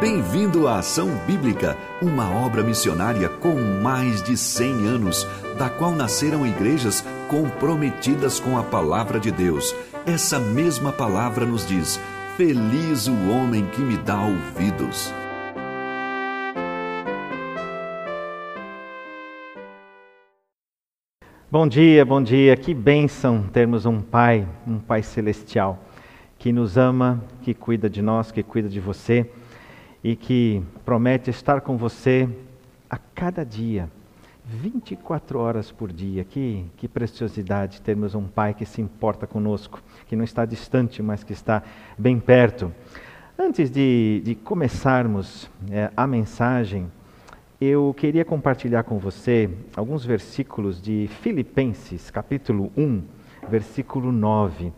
Bem-vindo à Ação Bíblica, uma obra missionária com mais de 100 anos, da qual nasceram igrejas comprometidas com a palavra de Deus. Essa mesma palavra nos diz: Feliz o homem que me dá ouvidos. Bom dia, bom dia. Que bênção termos um Pai, um Pai celestial, que nos ama, que cuida de nós, que cuida de você e que promete estar com você a cada dia, 24 horas por dia. Que, que preciosidade termos um Pai que se importa conosco, que não está distante, mas que está bem perto. Antes de, de começarmos é, a mensagem, eu queria compartilhar com você alguns versículos de Filipenses, capítulo 1, versículo 9.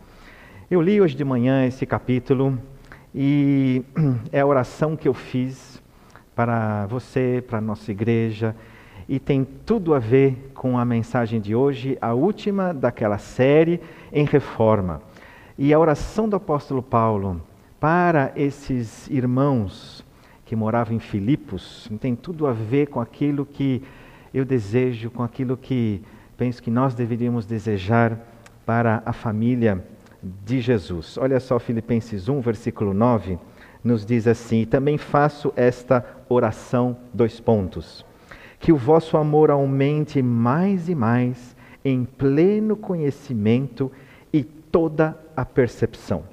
Eu li hoje de manhã esse capítulo e é a oração que eu fiz para você, para a nossa igreja, e tem tudo a ver com a mensagem de hoje, a última daquela série em reforma. E a oração do apóstolo Paulo para esses irmãos que moravam em Filipos tem tudo a ver com aquilo que eu desejo, com aquilo que penso que nós deveríamos desejar para a família de Jesus. Olha só, Filipenses 1, versículo 9, nos diz assim: Também faço esta oração, dois pontos. Que o vosso amor aumente mais e mais em pleno conhecimento e toda a percepção.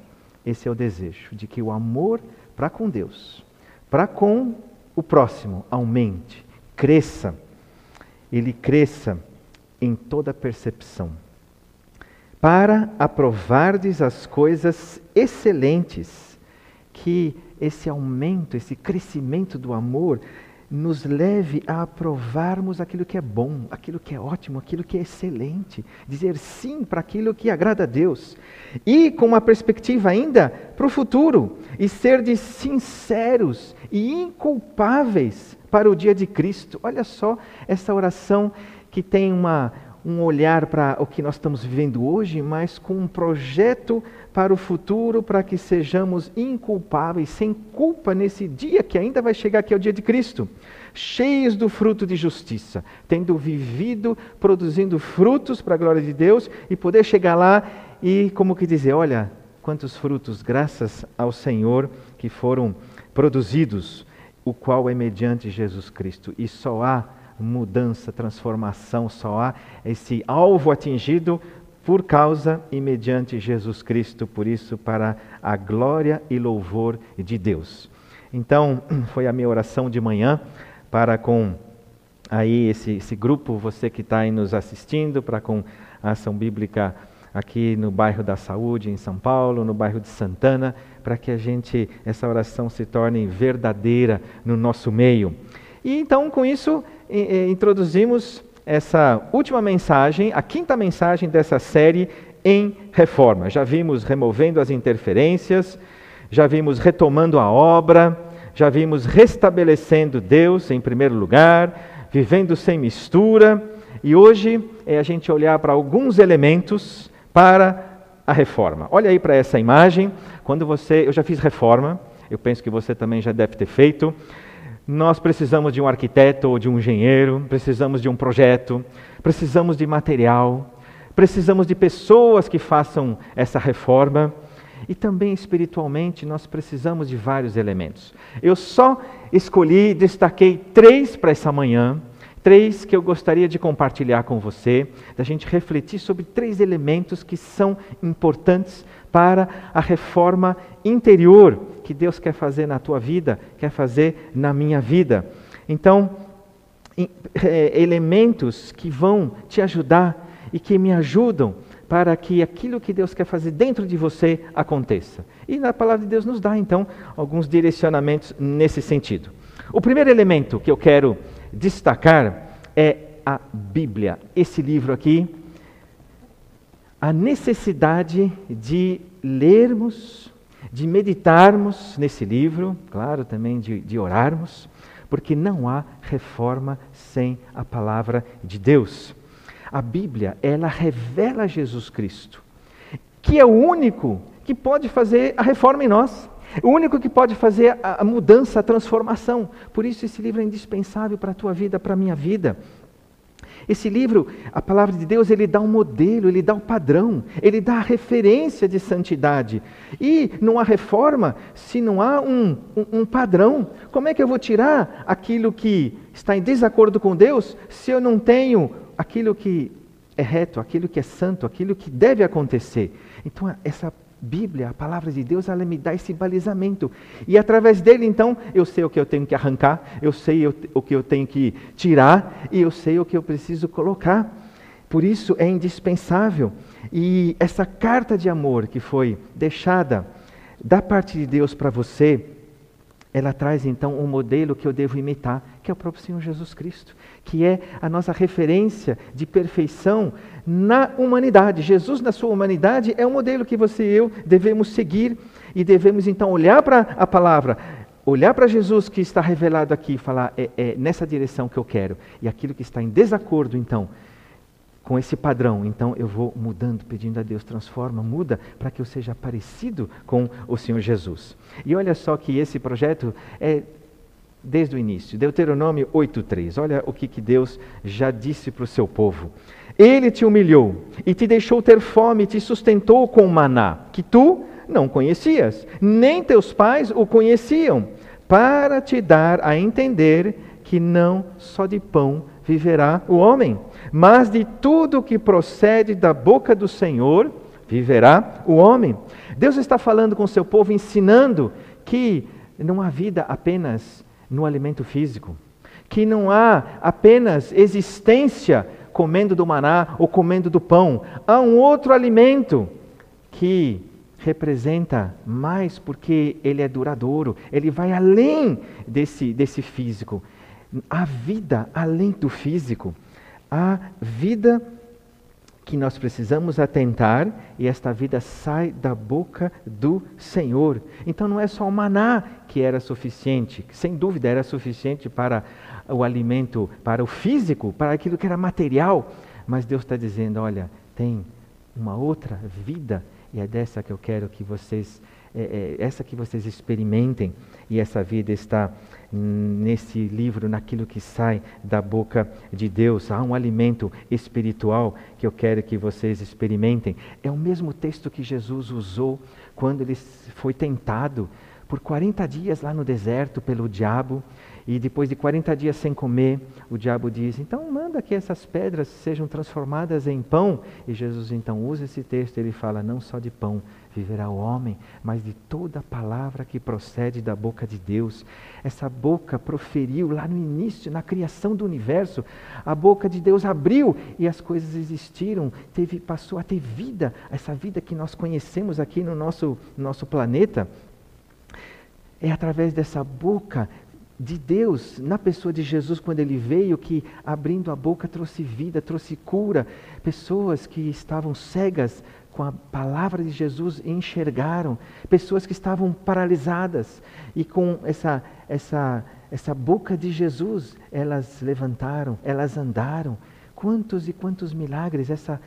Esse é o desejo, de que o amor para com Deus, para com o próximo, aumente, cresça. Ele cresça em toda a percepção para aprovardes as coisas excelentes, que esse aumento, esse crescimento do amor nos leve a aprovarmos aquilo que é bom, aquilo que é ótimo, aquilo que é excelente, dizer sim para aquilo que agrada a Deus, e com uma perspectiva ainda para o futuro, e ser de sinceros e inculpáveis para o dia de Cristo. Olha só essa oração que tem uma, um olhar para o que nós estamos vivendo hoje, mas com um projeto para o futuro, para que sejamos inculpáveis, sem culpa nesse dia que ainda vai chegar, que é o dia de Cristo, cheios do fruto de justiça, tendo vivido, produzindo frutos para a glória de Deus e poder chegar lá e, como que dizer, olha, quantos frutos, graças ao Senhor, que foram produzidos, o qual é mediante Jesus Cristo. E só há mudança, transformação, só há esse alvo atingido por causa e mediante Jesus Cristo, por isso, para a glória e louvor de Deus. Então, foi a minha oração de manhã para com aí esse, esse grupo, você que está aí nos assistindo, para com a ação bíblica aqui no bairro da Saúde, em São Paulo, no bairro de Santana, para que a gente, essa oração se torne verdadeira no nosso meio. E então, com isso, introduzimos essa última mensagem, a quinta mensagem dessa série em reforma. Já vimos removendo as interferências, já vimos retomando a obra, já vimos restabelecendo Deus em primeiro lugar, vivendo sem mistura, e hoje é a gente olhar para alguns elementos para a reforma. Olha aí para essa imagem, quando você, eu já fiz reforma, eu penso que você também já deve ter feito. Nós precisamos de um arquiteto ou de um engenheiro, precisamos de um projeto, precisamos de material, precisamos de pessoas que façam essa reforma. E também espiritualmente nós precisamos de vários elementos. Eu só escolhi, destaquei três para essa manhã, três que eu gostaria de compartilhar com você, da gente refletir sobre três elementos que são importantes para a reforma interior que Deus quer fazer na tua vida, quer fazer na minha vida. Então, é, elementos que vão te ajudar e que me ajudam para que aquilo que Deus quer fazer dentro de você aconteça. E na palavra de Deus nos dá, então, alguns direcionamentos nesse sentido. O primeiro elemento que eu quero destacar é a Bíblia. Esse livro aqui, a necessidade de lermos, de meditarmos nesse livro, claro, também de, de orarmos, porque não há reforma sem a palavra de Deus. A Bíblia, ela revela Jesus Cristo, que é o único que pode fazer a reforma em nós. O único que pode fazer a mudança, a transformação. Por isso, esse livro é indispensável para a tua vida, para a minha vida. Esse livro, a palavra de Deus, ele dá um modelo, ele dá um padrão, ele dá a referência de santidade. E não há reforma se não há um, um, um, padrão. Como é que eu vou tirar aquilo que está em desacordo com Deus se eu não tenho aquilo que é reto, aquilo que é santo, aquilo que deve acontecer? Então, essa Bíblia, a palavra de Deus, ela me dá esse balizamento. E através dele, então, eu sei o que eu tenho que arrancar, eu sei o que eu tenho que tirar e eu sei o que eu preciso colocar. Por isso é indispensável. E essa carta de amor que foi deixada da parte de Deus para você, ela traz então um modelo que eu devo imitar, que é o próprio Senhor Jesus Cristo, que é a nossa referência de perfeição na humanidade. Jesus, na sua humanidade, é um modelo que você e eu devemos seguir e devemos então olhar para a palavra, olhar para Jesus que está revelado aqui e falar: é, é nessa direção que eu quero. E aquilo que está em desacordo, então, com esse padrão, então eu vou mudando, pedindo a Deus, transforma, muda, para que eu seja parecido com o Senhor Jesus. E olha só que esse projeto é desde o início. Deuteronômio 8,3. Olha o que, que Deus já disse para o seu povo. Ele te humilhou e te deixou ter fome e te sustentou com maná, que tu não conhecias, nem teus pais o conheciam, para te dar a entender que não só de pão viverá o homem, mas de tudo que procede da boca do Senhor viverá o homem. Deus está falando com o seu povo, ensinando que não há vida apenas no alimento físico, que não há apenas existência comendo do maná ou comendo do pão. Há um outro alimento que representa mais porque ele é duradouro, ele vai além desse, desse físico. A vida além do físico, a vida que nós precisamos atentar e esta vida sai da boca do Senhor. Então não é só o maná que era suficiente, sem dúvida era suficiente para o alimento, para o físico, para aquilo que era material, mas Deus está dizendo: olha, tem uma outra vida e é dessa que eu quero que vocês, é, é, essa que vocês experimentem e essa vida está nesse livro, naquilo que sai da boca de Deus. Há um alimento espiritual que eu quero que vocês experimentem. É o mesmo texto que Jesus usou quando ele foi tentado por 40 dias lá no deserto pelo diabo. E depois de 40 dias sem comer, o diabo diz: Então manda que essas pedras sejam transformadas em pão. E Jesus então usa esse texto, ele fala: Não só de pão viverá o homem, mas de toda palavra que procede da boca de Deus. Essa boca proferiu lá no início, na criação do universo. A boca de Deus abriu e as coisas existiram, teve, passou a ter vida, essa vida que nós conhecemos aqui no nosso, nosso planeta. É através dessa boca de Deus na pessoa de Jesus quando ele veio, que abrindo a boca trouxe vida, trouxe cura. Pessoas que estavam cegas com a palavra de Jesus enxergaram. Pessoas que estavam paralisadas e com essa, essa, essa boca de Jesus elas levantaram, elas andaram. Quantos e quantos milagres essa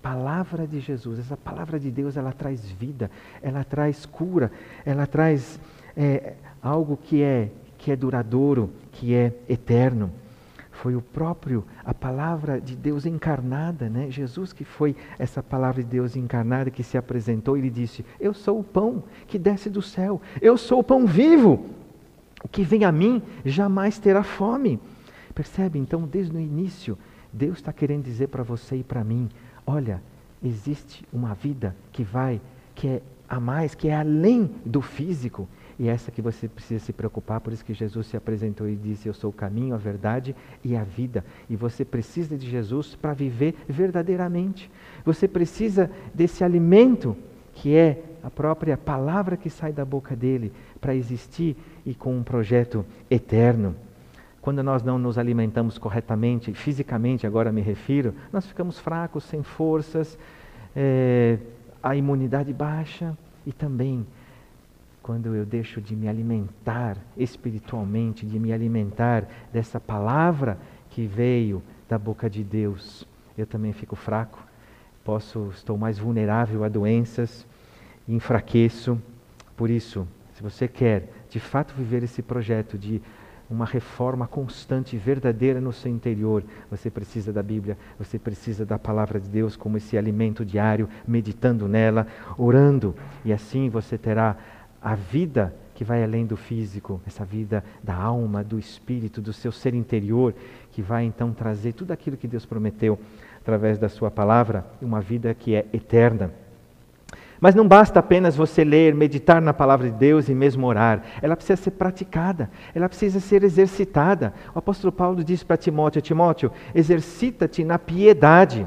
palavra de Jesus, essa palavra de Deus, ela traz vida, ela traz cura, ela traz é, algo que é que é duradouro, que é eterno. Foi o próprio, a palavra de Deus encarnada, né? Jesus que foi essa palavra de Deus encarnada que se apresentou e ele disse: Eu sou o pão que desce do céu, eu sou o pão vivo. O que vem a mim jamais terá fome. Percebe? Então, desde o início, Deus está querendo dizer para você e para mim: olha, existe uma vida que vai, que é a mais, que é além do físico, e essa que você precisa se preocupar, por isso que Jesus se apresentou e disse: Eu sou o caminho, a verdade e a vida. E você precisa de Jesus para viver verdadeiramente. Você precisa desse alimento que é a própria palavra que sai da boca dele para existir e com um projeto eterno. Quando nós não nos alimentamos corretamente, fisicamente agora me refiro, nós ficamos fracos, sem forças, é, a imunidade baixa e também quando eu deixo de me alimentar espiritualmente, de me alimentar dessa palavra que veio da boca de Deus, eu também fico fraco, posso, estou mais vulnerável a doenças, enfraqueço. Por isso, se você quer de fato viver esse projeto de uma reforma constante e verdadeira no seu interior, você precisa da Bíblia, você precisa da palavra de Deus como esse alimento diário, meditando nela, orando, e assim você terá a vida que vai além do físico, essa vida da alma, do espírito, do seu ser interior, que vai então trazer tudo aquilo que Deus prometeu através da sua palavra, uma vida que é eterna. Mas não basta apenas você ler, meditar na palavra de Deus e mesmo orar. Ela precisa ser praticada, ela precisa ser exercitada. O apóstolo Paulo diz para Timóteo: Timóteo, exercita-te na piedade.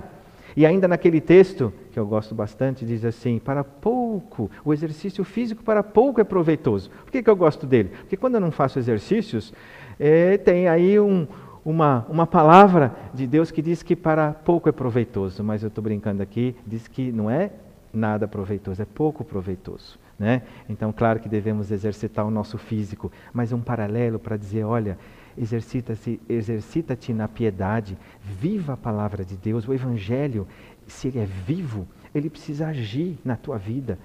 E ainda naquele texto, que eu gosto bastante, diz assim: para pouco, o exercício físico para pouco é proveitoso. Por que, que eu gosto dele? Porque quando eu não faço exercícios, é, tem aí um, uma, uma palavra de Deus que diz que para pouco é proveitoso, mas eu estou brincando aqui, diz que não é nada proveitoso, é pouco proveitoso. Né? Então, claro que devemos exercitar o nosso físico, mas um paralelo para dizer: olha, exercita-te exercita na piedade, viva a palavra de Deus, o Evangelho, se ele é vivo, ele precisa agir na tua vida,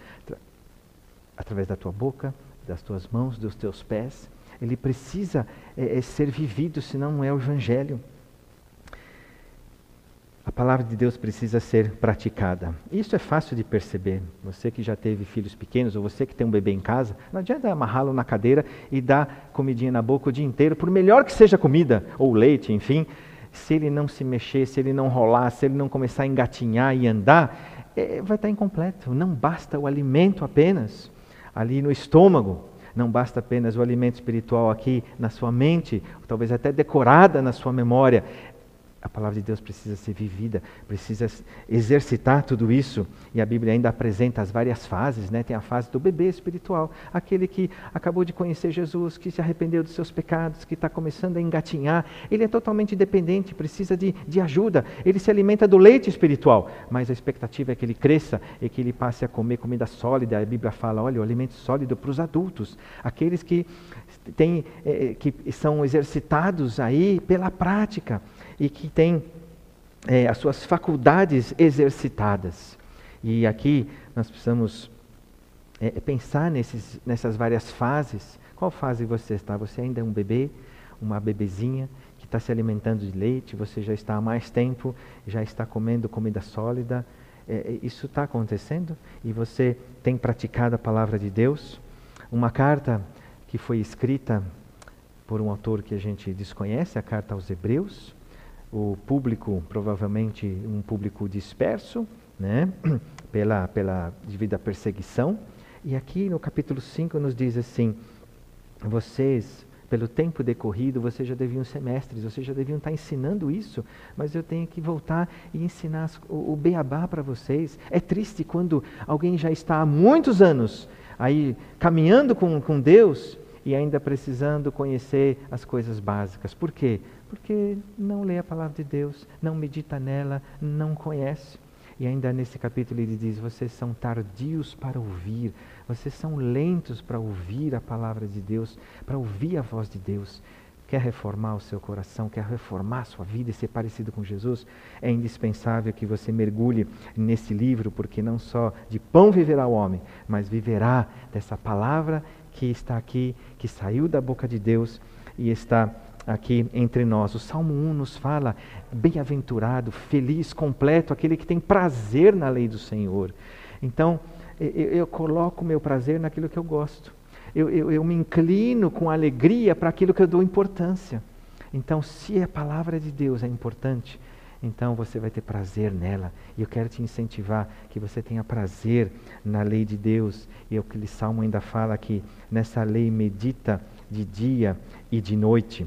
através da tua boca, das tuas mãos, dos teus pés. Ele precisa é, ser vivido, senão não é o Evangelho. A palavra de Deus precisa ser praticada. Isso é fácil de perceber. Você que já teve filhos pequenos ou você que tem um bebê em casa, não adianta amarrá-lo na cadeira e dar comidinha na boca o dia inteiro, por melhor que seja comida ou leite, enfim, se ele não se mexer, se ele não rolar, se ele não começar a engatinhar e andar, é, vai estar incompleto. Não basta o alimento apenas ali no estômago. Não basta apenas o alimento espiritual aqui na sua mente, talvez até decorada na sua memória a palavra de Deus precisa ser vivida, precisa exercitar tudo isso. E a Bíblia ainda apresenta as várias fases, né? Tem a fase do bebê espiritual, aquele que acabou de conhecer Jesus, que se arrependeu dos seus pecados, que está começando a engatinhar. Ele é totalmente dependente, precisa de, de ajuda. Ele se alimenta do leite espiritual, mas a expectativa é que ele cresça e que ele passe a comer comida sólida. A Bíblia fala, olha, o alimento sólido para os adultos, aqueles que, têm, é, que são exercitados aí pela prática e que tem é, as suas faculdades exercitadas. E aqui nós precisamos é, pensar nesses, nessas várias fases. Qual fase você está? Você ainda é um bebê, uma bebezinha que está se alimentando de leite, você já está há mais tempo, já está comendo comida sólida. É, isso está acontecendo e você tem praticado a palavra de Deus. Uma carta que foi escrita por um autor que a gente desconhece, a carta aos Hebreus, o público, provavelmente um público disperso, né? pela, pela devido à perseguição. E aqui no capítulo 5 nos diz assim: vocês, pelo tempo decorrido, vocês já deviam ser mestres, vocês já deviam estar ensinando isso, mas eu tenho que voltar e ensinar o, o beabá para vocês. É triste quando alguém já está há muitos anos aí caminhando com, com Deus e ainda precisando conhecer as coisas básicas. Por quê? Porque não lê a palavra de Deus, não medita nela, não conhece. E ainda nesse capítulo ele diz: vocês são tardios para ouvir, vocês são lentos para ouvir a palavra de Deus, para ouvir a voz de Deus. Quer reformar o seu coração, quer reformar a sua vida e ser parecido com Jesus? É indispensável que você mergulhe nesse livro, porque não só de pão viverá o homem, mas viverá dessa palavra que está aqui, que saiu da boca de Deus e está aqui entre nós. O Salmo 1 nos fala: bem-aventurado, feliz, completo, aquele que tem prazer na lei do Senhor. Então, eu, eu coloco o meu prazer naquilo que eu gosto. Eu, eu, eu me inclino com alegria para aquilo que eu dou importância. Então, se a palavra de Deus é importante, então você vai ter prazer nela. E eu quero te incentivar que você tenha prazer na lei de Deus. E é que o Salmo ainda fala que nessa lei medita de dia e de noite.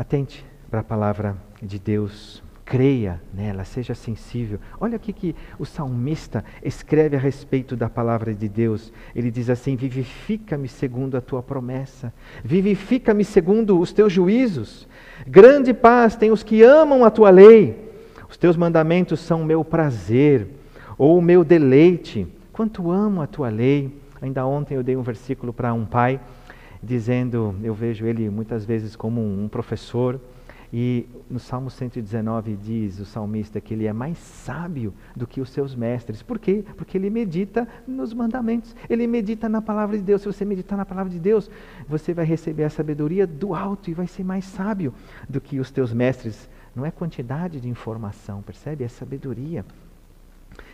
Atente para a palavra de Deus, creia nela, seja sensível. Olha o que o salmista escreve a respeito da palavra de Deus. Ele diz assim: Vivifica-me segundo a tua promessa, vivifica-me segundo os teus juízos. Grande paz tem os que amam a tua lei. Os teus mandamentos são o meu prazer, ou o meu deleite. Quanto amo a tua lei. Ainda ontem eu dei um versículo para um pai dizendo, eu vejo ele muitas vezes como um professor, E no Salmo 119 diz o salmista que ele é mais sábio do que os seus mestres. Por quê? Porque ele medita nos mandamentos, ele medita na palavra de Deus. Se você meditar na palavra de Deus, você vai receber a sabedoria do alto e vai ser mais sábio do que os teus mestres. Não é quantidade de informação, percebe? É sabedoria.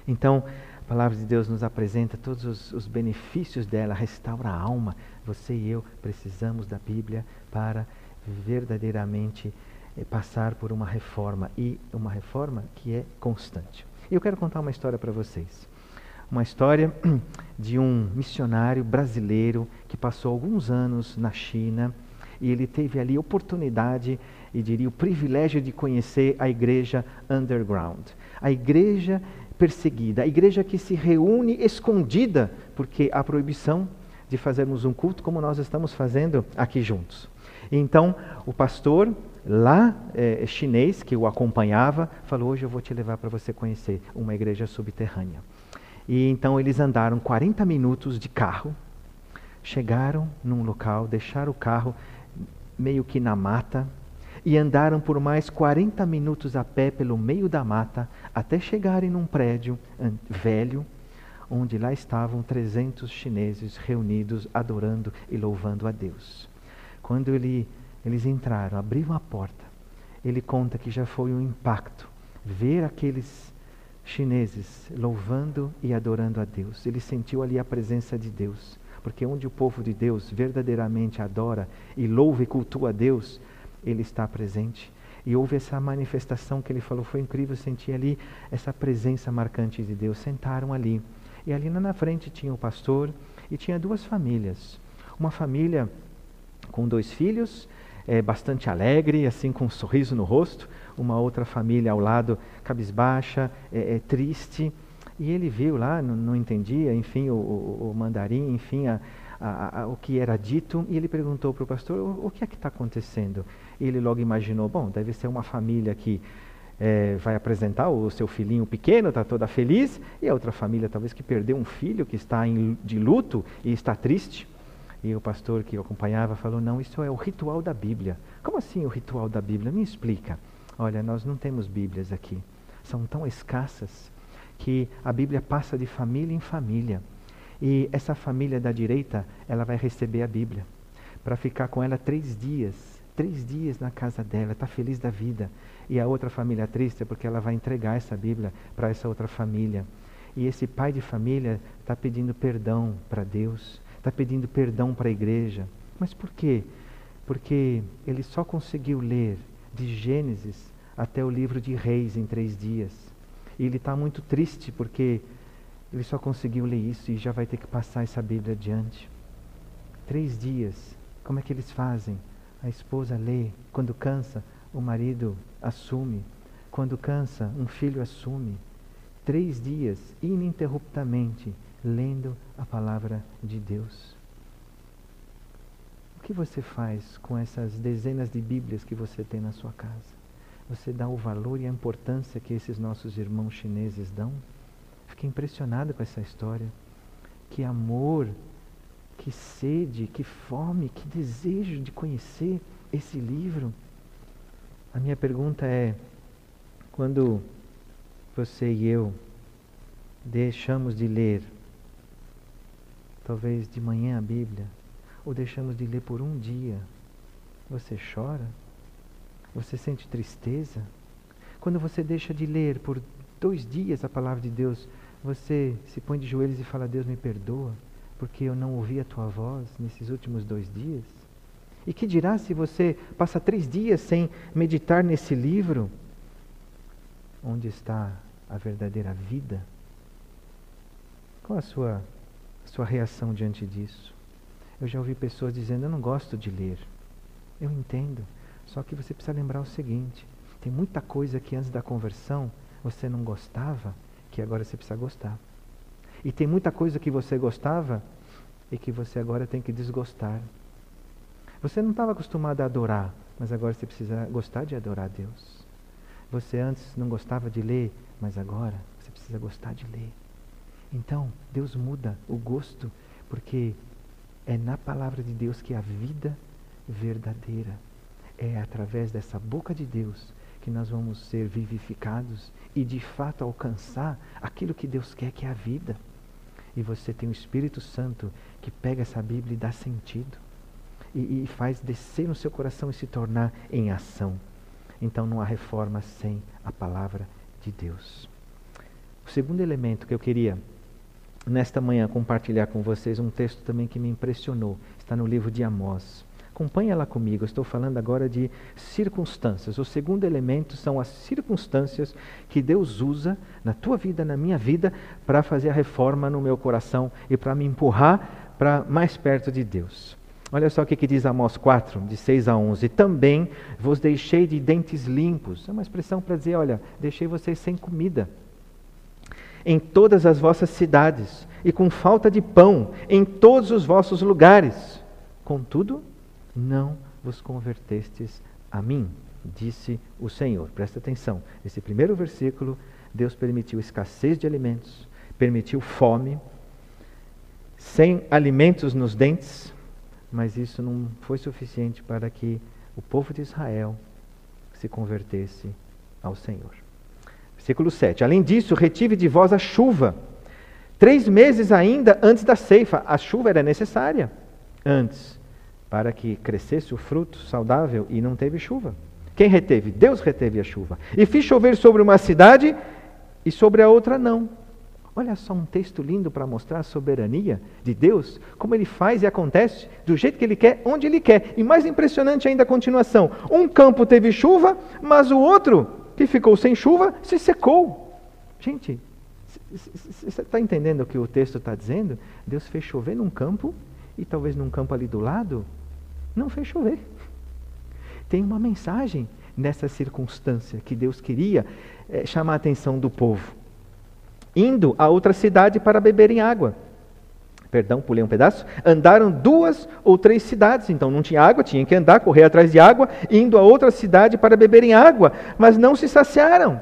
Então, a palavra de Deus nos apresenta todos os, os benefícios dela, restaura a alma. Você e eu precisamos da Bíblia para verdadeiramente é passar por uma reforma e uma reforma que é constante. Eu quero contar uma história para vocês. Uma história de um missionário brasileiro que passou alguns anos na China e ele teve ali oportunidade e diria o privilégio de conhecer a igreja underground, a igreja perseguida, a igreja que se reúne escondida porque há proibição de fazermos um culto como nós estamos fazendo aqui juntos. Então, o pastor lá é, chinês que o acompanhava falou: Hoje eu vou te levar para você conhecer uma igreja subterrânea. E então eles andaram 40 minutos de carro, chegaram num local, deixaram o carro meio que na mata e andaram por mais 40 minutos a pé pelo meio da mata até chegarem num prédio velho, onde lá estavam 300 chineses reunidos adorando e louvando a Deus. Quando ele eles entraram, abriram a porta. Ele conta que já foi um impacto ver aqueles chineses louvando e adorando a Deus. Ele sentiu ali a presença de Deus, porque onde o povo de Deus verdadeiramente adora e louva e cultua a Deus, ele está presente. E houve essa manifestação que ele falou, foi incrível sentir ali essa presença marcante de Deus. Sentaram ali. E ali na frente tinha o pastor e tinha duas famílias. Uma família com dois filhos é, bastante alegre, assim com um sorriso no rosto, uma outra família ao lado cabisbaixa, é, é triste. E ele viu lá, não, não entendia, enfim, o, o, o mandarim, enfim, a, a, a, o que era dito, e ele perguntou para o pastor, o, o que é que está acontecendo? E ele logo imaginou, bom, deve ser uma família que é, vai apresentar o seu filhinho pequeno, está toda feliz, e a outra família talvez que perdeu um filho, que está em, de luto e está triste. E o pastor que o acompanhava falou: Não, isso é o ritual da Bíblia. Como assim o ritual da Bíblia? Me explica. Olha, nós não temos Bíblias aqui. São tão escassas que a Bíblia passa de família em família. E essa família da direita, ela vai receber a Bíblia para ficar com ela três dias. Três dias na casa dela, está feliz da vida. E a outra família triste é porque ela vai entregar essa Bíblia para essa outra família. E esse pai de família está pedindo perdão para Deus está pedindo perdão para a igreja. Mas por quê? Porque ele só conseguiu ler de Gênesis até o livro de Reis em três dias. E ele está muito triste porque ele só conseguiu ler isso e já vai ter que passar essa Bíblia adiante. Três dias. Como é que eles fazem? A esposa lê. Quando cansa, o marido assume. Quando cansa, um filho assume. Três dias, ininterruptamente, lendo a palavra de Deus. O que você faz com essas dezenas de Bíblias que você tem na sua casa? Você dá o valor e a importância que esses nossos irmãos chineses dão? Fiquei impressionado com essa história. Que amor, que sede, que fome, que desejo de conhecer esse livro. A minha pergunta é: quando você e eu deixamos de ler talvez de manhã a Bíblia, ou deixamos de ler por um dia, você chora? Você sente tristeza? Quando você deixa de ler por dois dias a palavra de Deus, você se põe de joelhos e fala: Deus me perdoa, porque eu não ouvi a tua voz nesses últimos dois dias? E que dirá se você passa três dias sem meditar nesse livro? Onde está a verdadeira vida? Qual a sua sua reação diante disso. Eu já ouvi pessoas dizendo: Eu não gosto de ler. Eu entendo. Só que você precisa lembrar o seguinte: tem muita coisa que antes da conversão você não gostava, que agora você precisa gostar. E tem muita coisa que você gostava e que você agora tem que desgostar. Você não estava acostumado a adorar, mas agora você precisa gostar de adorar a Deus. Você antes não gostava de ler, mas agora você precisa gostar de ler. Então, Deus muda o gosto, porque é na palavra de Deus que há vida verdadeira. É através dessa boca de Deus que nós vamos ser vivificados e de fato alcançar aquilo que Deus quer, que é a vida. E você tem o Espírito Santo que pega essa Bíblia e dá sentido. E, e faz descer no seu coração e se tornar em ação. Então não há reforma sem a palavra de Deus. O segundo elemento que eu queria nesta manhã compartilhar com vocês um texto também que me impressionou. Está no livro de Amós. Acompanhe lá comigo, estou falando agora de circunstâncias. O segundo elemento são as circunstâncias que Deus usa na tua vida, na minha vida, para fazer a reforma no meu coração e para me empurrar para mais perto de Deus. Olha só o que, que diz Amós 4, de 6 a 11. Também vos deixei de dentes limpos. É uma expressão para dizer: olha, deixei vocês sem comida. Em todas as vossas cidades, e com falta de pão em todos os vossos lugares. Contudo, não vos convertestes a mim, disse o Senhor. Presta atenção. Esse primeiro versículo, Deus permitiu escassez de alimentos, permitiu fome, sem alimentos nos dentes, mas isso não foi suficiente para que o povo de Israel se convertesse ao Senhor. Versículo 7. Além disso, retive de vós a chuva. Três meses ainda antes da ceifa. A chuva era necessária antes para que crescesse o fruto saudável e não teve chuva. Quem reteve? Deus reteve a chuva. E fiz chover sobre uma cidade e sobre a outra não. Olha só um texto lindo para mostrar a soberania de Deus, como ele faz e acontece do jeito que ele quer, onde ele quer. E mais impressionante ainda a continuação: um campo teve chuva, mas o outro, que ficou sem chuva, se secou. Gente, você está entendendo o que o texto está dizendo? Deus fez chover num campo e talvez num campo ali do lado não fez chover. Tem uma mensagem nessa circunstância que Deus queria é, chamar a atenção do povo. Indo a outra cidade para beberem água. Perdão, pulei um pedaço. Andaram duas ou três cidades, então não tinha água, tinha que andar, correr atrás de água, indo a outra cidade para beberem água, mas não se saciaram.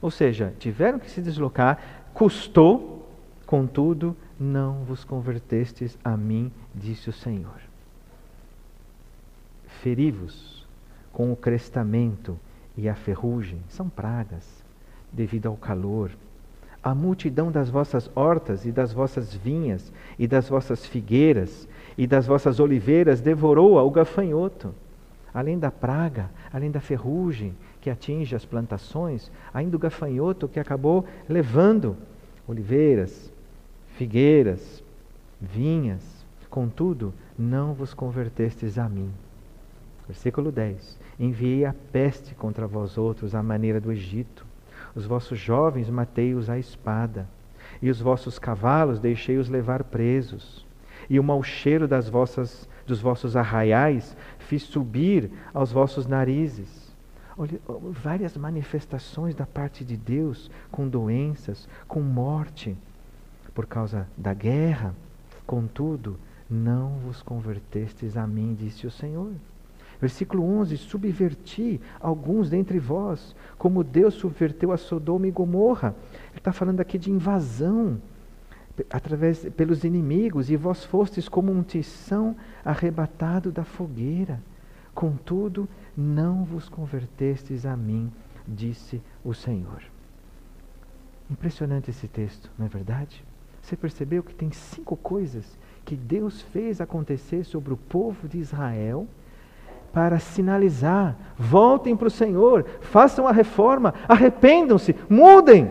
Ou seja, tiveram que se deslocar, custou, contudo, não vos convertestes a mim, disse o Senhor ferivos com o crestamento e a ferrugem, são pragas, devido ao calor. A multidão das vossas hortas e das vossas vinhas e das vossas figueiras e das vossas oliveiras devorou-a o gafanhoto. Além da praga, além da ferrugem que atinge as plantações, ainda o gafanhoto que acabou levando oliveiras, figueiras, vinhas. Contudo, não vos convertestes a mim. Versículo 10: Enviei a peste contra vós outros à maneira do Egito. Os vossos jovens matei-os à espada, e os vossos cavalos deixei-os levar presos. E o mau cheiro das vossas, dos vossos arraiais fiz subir aos vossos narizes. Olha, várias manifestações da parte de Deus com doenças, com morte, por causa da guerra. Contudo, não vos convertestes a mim, disse o Senhor. Versículo 11: Subverti alguns dentre vós, como Deus subverteu a Sodoma e Gomorra. Ele está falando aqui de invasão através pelos inimigos, e vós fostes como um tição arrebatado da fogueira. Contudo, não vos convertestes a mim, disse o Senhor. Impressionante esse texto, não é verdade? Você percebeu que tem cinco coisas que Deus fez acontecer sobre o povo de Israel para sinalizar: voltem para o Senhor, façam a reforma, arrependam-se, mudem.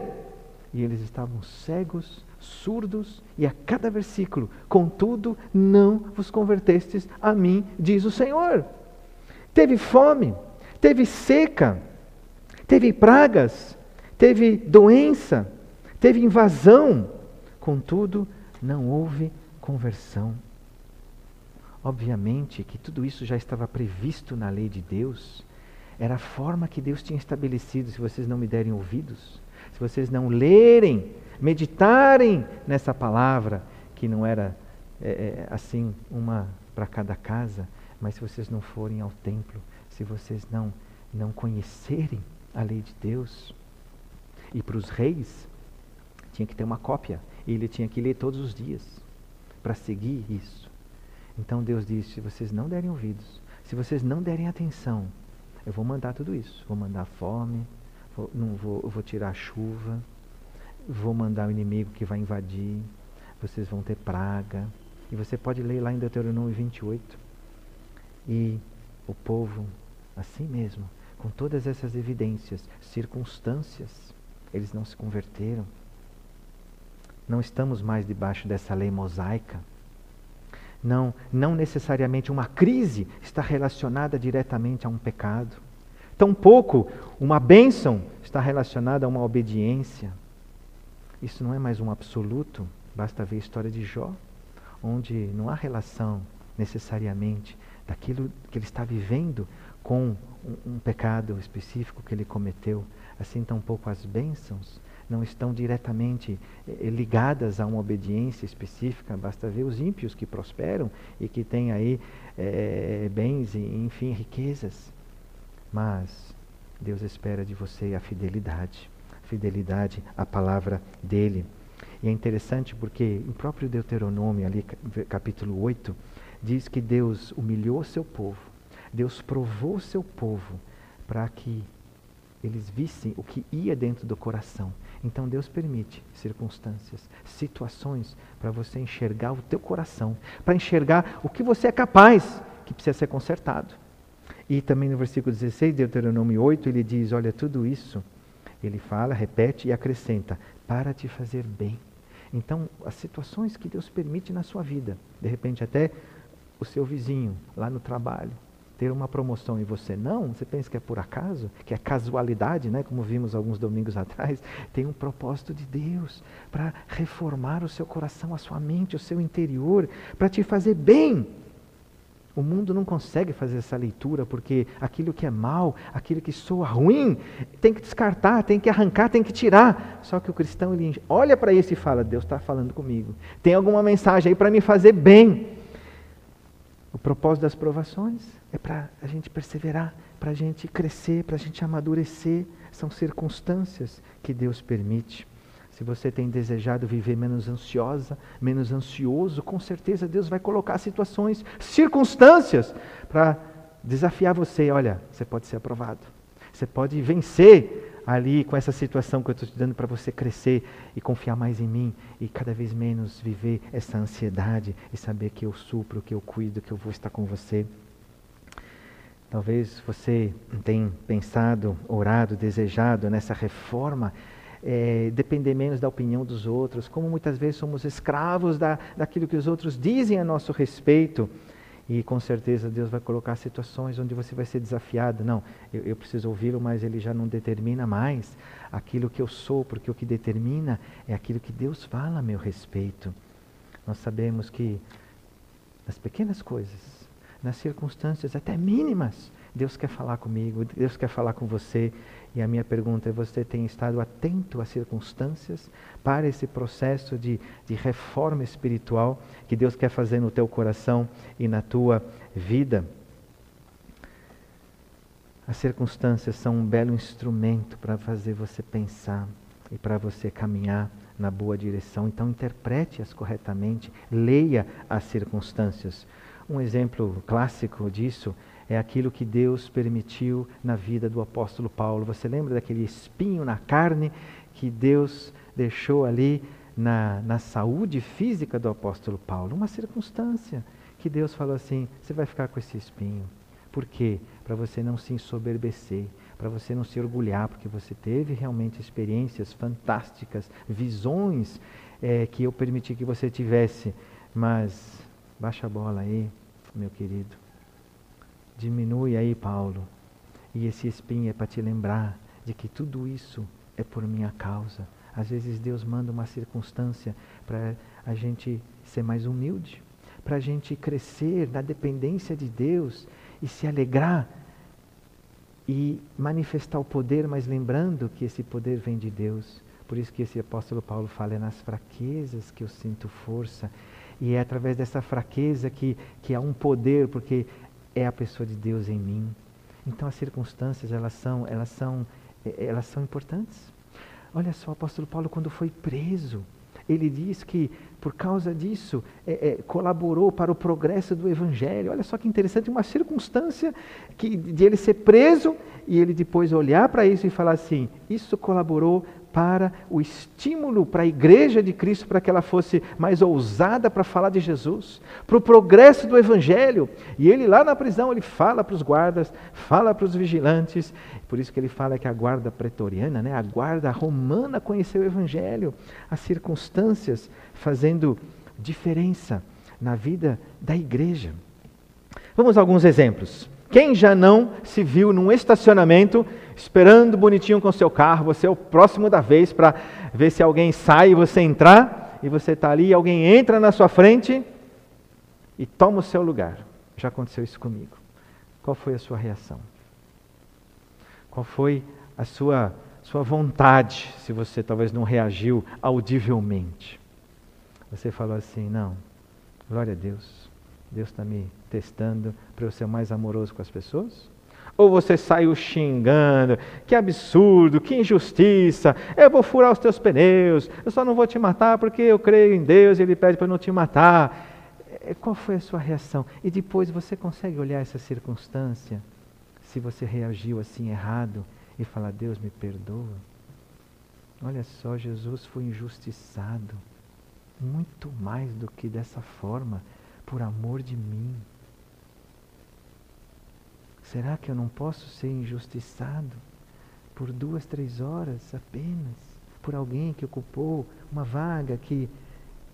E eles estavam cegos, surdos, e a cada versículo, contudo, não vos convertestes a mim, diz o Senhor. Teve fome, teve seca, teve pragas, teve doença, teve invasão, contudo, não houve conversão. Obviamente que tudo isso já estava previsto na lei de Deus. Era a forma que Deus tinha estabelecido. Se vocês não me derem ouvidos, se vocês não lerem, meditarem nessa palavra, que não era é, é, assim uma para cada casa, mas se vocês não forem ao templo, se vocês não não conhecerem a lei de Deus, e para os reis tinha que ter uma cópia, e ele tinha que ler todos os dias para seguir isso. Então Deus disse: se vocês não derem ouvidos, Se vocês não derem atenção, eu vou mandar tudo isso. Vou mandar fome, vou, não vou, vou tirar a chuva, vou mandar o inimigo que vai invadir, vocês vão ter praga. E você pode ler lá em Deuteronômio 28. E o povo, assim mesmo, com todas essas evidências, circunstâncias, eles não se converteram. Não estamos mais debaixo dessa lei mosaica. Não, não necessariamente uma crise está relacionada diretamente a um pecado. Tampouco uma bênção está relacionada a uma obediência. Isso não é mais um absoluto. Basta ver a história de Jó, onde não há relação necessariamente daquilo que ele está vivendo com um, um pecado específico que ele cometeu. Assim, tampouco as bênçãos não estão diretamente eh, ligadas a uma obediência específica. Basta ver os ímpios que prosperam e que têm aí eh, bens e, enfim, riquezas. Mas Deus espera de você a fidelidade, fidelidade à palavra dele. E é interessante porque em próprio Deuteronômio, ali capítulo 8, diz que Deus humilhou seu povo, Deus provou seu povo para que eles vissem o que ia dentro do coração. Então Deus permite circunstâncias, situações para você enxergar o teu coração, para enxergar o que você é capaz, que precisa ser consertado. E também no versículo 16 de Deuteronômio 8, ele diz: Olha, tudo isso, ele fala, repete e acrescenta, para te fazer bem. Então, as situações que Deus permite na sua vida, de repente até o seu vizinho lá no trabalho, ter uma promoção e você não, você pensa que é por acaso, que é casualidade, né? como vimos alguns domingos atrás, tem um propósito de Deus para reformar o seu coração, a sua mente, o seu interior, para te fazer bem. O mundo não consegue fazer essa leitura porque aquilo que é mal, aquilo que soa ruim, tem que descartar, tem que arrancar, tem que tirar. Só que o cristão ele olha para isso e fala: Deus está falando comigo. Tem alguma mensagem aí para me fazer bem. O propósito das provações é para a gente perseverar, para a gente crescer, para a gente amadurecer. São circunstâncias que Deus permite. Se você tem desejado viver menos ansiosa, menos ansioso, com certeza Deus vai colocar situações, circunstâncias para desafiar você. Olha, você pode ser aprovado. Você pode vencer ali com essa situação que eu estou te dando para você crescer e confiar mais em mim e cada vez menos viver essa ansiedade e saber que eu supro, que eu cuido, que eu vou estar com você. Talvez você tenha pensado, orado, desejado nessa reforma, é, depender menos da opinião dos outros, como muitas vezes somos escravos da, daquilo que os outros dizem a nosso respeito. E com certeza Deus vai colocar situações onde você vai ser desafiado. Não, eu, eu preciso ouvi-lo, mas ele já não determina mais aquilo que eu sou, porque o que determina é aquilo que Deus fala a meu respeito. Nós sabemos que nas pequenas coisas, nas circunstâncias até mínimas, Deus quer falar comigo, Deus quer falar com você. E a minha pergunta é: você tem estado atento às circunstâncias para esse processo de, de reforma espiritual que Deus quer fazer no teu coração e na tua vida? As circunstâncias são um belo instrumento para fazer você pensar e para você caminhar na boa direção. Então, interprete-as corretamente, leia as circunstâncias. Um exemplo clássico disso é aquilo que Deus permitiu na vida do apóstolo Paulo. Você lembra daquele espinho na carne que Deus deixou ali na, na saúde física do apóstolo Paulo? Uma circunstância que Deus falou assim: você vai ficar com esse espinho. Por quê? Para você não se ensoberbecer, para você não se orgulhar, porque você teve realmente experiências fantásticas, visões é, que eu permiti que você tivesse. Mas baixa a bola aí, meu querido. Diminui aí, Paulo. E esse espinho é para te lembrar de que tudo isso é por minha causa. Às vezes Deus manda uma circunstância para a gente ser mais humilde, para a gente crescer na dependência de Deus e se alegrar e manifestar o poder, mas lembrando que esse poder vem de Deus. Por isso que esse apóstolo Paulo fala, é nas fraquezas que eu sinto força. E é através dessa fraqueza que, que há um poder, porque é a pessoa de Deus em mim. Então as circunstâncias, elas são, elas são, eh, elas são importantes. Olha só, o apóstolo Paulo quando foi preso, ele diz que por causa disso é, é, colaborou para o progresso do Evangelho. Olha só que interessante, uma circunstância que, de ele ser preso e ele depois olhar para isso e falar assim: isso colaborou para o estímulo para a igreja de Cristo, para que ela fosse mais ousada para falar de Jesus, para o progresso do Evangelho. E ele lá na prisão, ele fala para os guardas, fala para os vigilantes, por isso que ele fala que a guarda pretoriana, né, a guarda romana conheceu o Evangelho, as circunstâncias fazendo diferença na vida da igreja. Vamos a alguns exemplos. Quem já não se viu num estacionamento esperando bonitinho com seu carro, você é o próximo da vez para ver se alguém sai e você entrar, e você está ali, alguém entra na sua frente e toma o seu lugar. Já aconteceu isso comigo. Qual foi a sua reação? Qual foi a sua, sua vontade, se você talvez não reagiu audivelmente? Você falou assim: não, glória a Deus, Deus está me testando para eu ser mais amoroso com as pessoas? Ou você saiu xingando, que absurdo, que injustiça, eu vou furar os teus pneus, eu só não vou te matar porque eu creio em Deus e Ele pede para não te matar. É, qual foi a sua reação? E depois você consegue olhar essa circunstância, se você reagiu assim errado, e falar: Deus me perdoa. Olha só, Jesus foi injustiçado, muito mais do que dessa forma por amor de mim. Será que eu não posso ser injustiçado por duas, três horas apenas por alguém que ocupou uma vaga que,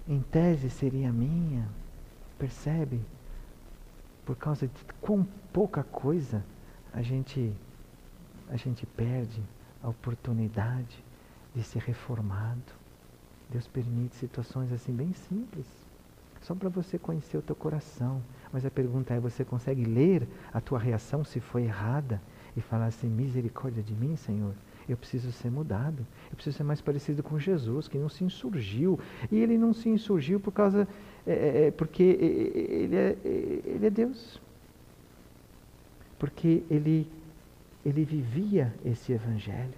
em tese, seria minha? Percebe? Por causa de quão pouca coisa a gente, a gente perde a oportunidade de ser reformado. Deus permite situações assim bem simples. Só para você conhecer o teu coração. Mas a pergunta é: você consegue ler a tua reação se foi errada e falar assim: misericórdia de mim, Senhor? Eu preciso ser mudado. Eu preciso ser mais parecido com Jesus, que não se insurgiu. E ele não se insurgiu por causa. É, é, é porque ele é, ele é Deus. Porque ele, ele vivia esse evangelho.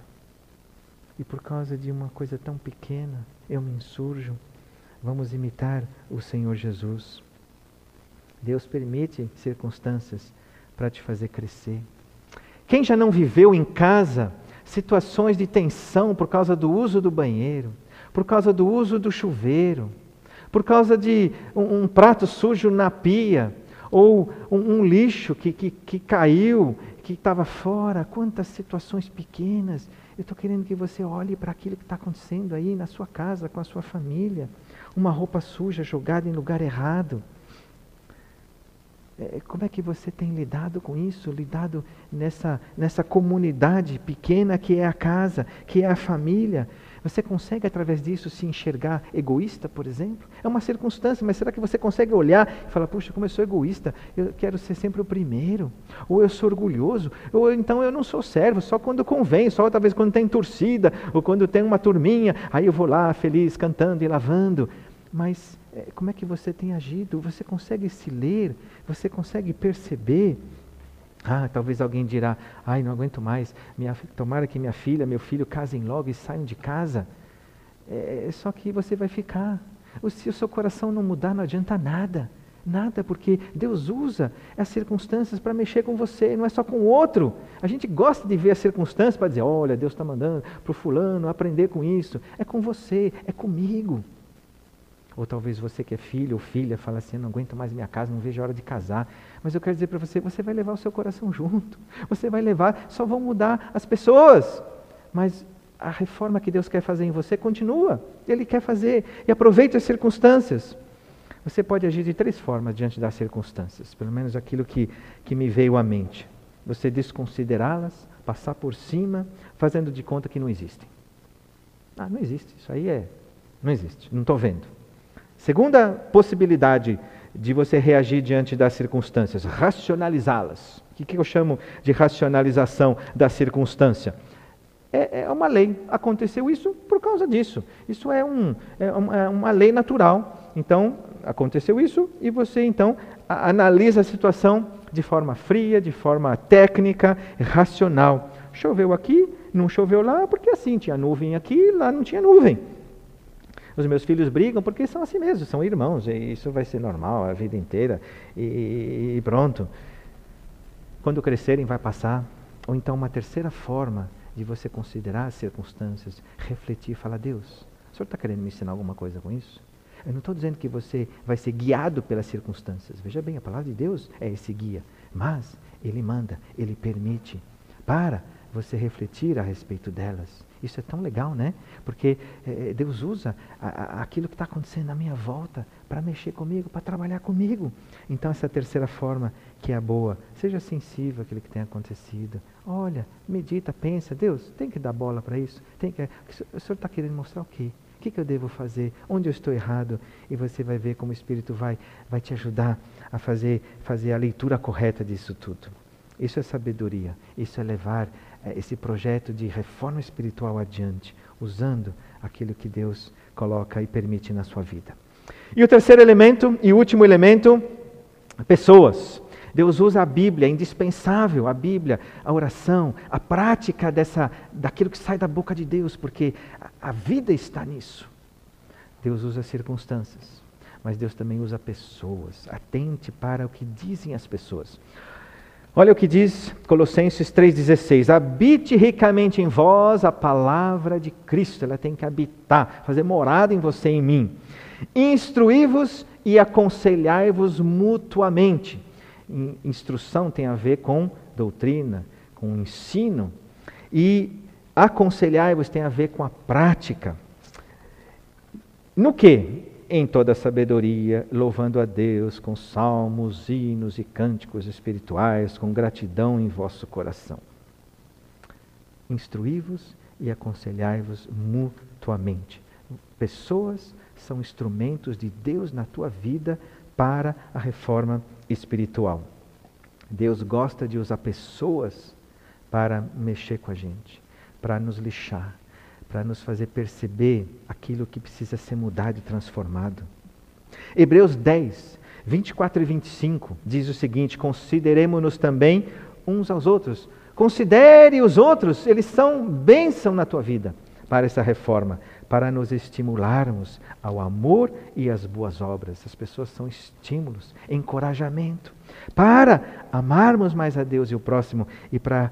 E por causa de uma coisa tão pequena, eu me insurjo. Vamos imitar o Senhor Jesus. Deus permite circunstâncias para te fazer crescer. Quem já não viveu em casa situações de tensão por causa do uso do banheiro, por causa do uso do chuveiro, por causa de um, um prato sujo na pia, ou um, um lixo que, que, que caiu, que estava fora, quantas situações pequenas. Eu estou querendo que você olhe para aquilo que está acontecendo aí na sua casa, com a sua família uma roupa suja jogada em lugar errado. É, como é que você tem lidado com isso? Lidado nessa, nessa comunidade pequena que é a casa, que é a família? Você consegue, através disso, se enxergar egoísta, por exemplo? É uma circunstância, mas será que você consegue olhar e falar: puxa, como eu sou egoísta, eu quero ser sempre o primeiro? Ou eu sou orgulhoso? Ou então eu não sou servo, só quando convém, só talvez quando tem torcida, ou quando tem uma turminha, aí eu vou lá feliz, cantando e lavando. Mas é, como é que você tem agido? Você consegue se ler? Você consegue perceber? Ah, talvez alguém dirá: ai, não aguento mais. Minha, tomara que minha filha, meu filho casem logo e saiam de casa. É, é só que você vai ficar. Se o seu coração não mudar, não adianta nada. Nada, porque Deus usa as circunstâncias para mexer com você, não é só com o outro. A gente gosta de ver as circunstâncias para dizer: olha, Deus está mandando para o fulano aprender com isso. É com você, é comigo. Ou talvez você que é filho ou filha fala assim, não aguento mais minha casa, não vejo a hora de casar. Mas eu quero dizer para você, você vai levar o seu coração junto. Você vai levar, só vão mudar as pessoas. Mas a reforma que Deus quer fazer em você continua. Ele quer fazer. E aproveite as circunstâncias. Você pode agir de três formas diante das circunstâncias. Pelo menos aquilo que, que me veio à mente. Você desconsiderá-las, passar por cima, fazendo de conta que não existem. Ah, não existe. Isso aí é. Não existe. Não estou vendo. Segunda possibilidade de você reagir diante das circunstâncias, racionalizá-las. O que eu chamo de racionalização da circunstância? É, é, uma lei. Aconteceu isso por causa disso. Isso é, um, é uma, é uma lei natural. Então, aconteceu isso e você então analisa a situação de forma fria, de forma técnica, racional. Choveu aqui, não choveu lá, porque assim, tinha nuvem aqui, lá não tinha nuvem. Os meus filhos brigam porque são assim mesmo, são irmãos, e isso vai ser normal a vida inteira, e, e pronto. Quando crescerem, vai passar. Ou então, uma terceira forma de você considerar as circunstâncias, refletir e falar: Deus, o senhor está querendo me ensinar alguma coisa com isso? Eu não estou dizendo que você vai ser guiado pelas circunstâncias. Veja bem, a palavra de Deus é esse guia. Mas Ele manda, Ele permite para você refletir a respeito delas. Isso é tão legal, né? Porque é, Deus usa a, a, aquilo que está acontecendo à minha volta para mexer comigo, para trabalhar comigo. Então, essa terceira forma que é a boa, seja sensível àquilo que tem acontecido. Olha, medita, pensa, Deus, tem que dar bola para isso? Tem que, o Senhor está querendo mostrar o quê? O que, que, eu devo fazer? Onde eu estou errado? E você vai ver como o Espírito vai, vai te ajudar a fazer, fazer a leitura correta disso tudo. Isso é sabedoria. Isso é levar esse projeto de reforma espiritual adiante, usando aquilo que Deus coloca e permite na sua vida. E o terceiro elemento e último elemento, pessoas. Deus usa a Bíblia, é indispensável a Bíblia, a oração, a prática dessa, daquilo que sai da boca de Deus, porque a, a vida está nisso. Deus usa circunstâncias, mas Deus também usa pessoas. Atente para o que dizem as pessoas. Olha o que diz Colossenses 3,16: Habite ricamente em vós a palavra de Cristo, ela tem que habitar, fazer morada em você e em mim. Instruí-vos e aconselhai-vos mutuamente instrução tem a ver com doutrina, com ensino. E aconselhai-vos tem a ver com a prática. No que? Em toda sabedoria, louvando a Deus com salmos, hinos e cânticos espirituais, com gratidão em vosso coração. Instruí-vos e aconselhai-vos mutuamente. Pessoas são instrumentos de Deus na tua vida para a reforma espiritual. Deus gosta de usar pessoas para mexer com a gente, para nos lixar, para nos fazer perceber aquilo que precisa ser mudado e transformado. Hebreus 10, 24 e 25 diz o seguinte: Consideremos-nos também uns aos outros. Considere os outros, eles são bênção na tua vida para essa reforma para nos estimularmos ao amor e às boas obras. As pessoas são estímulos, encorajamento, para amarmos mais a Deus e o próximo e para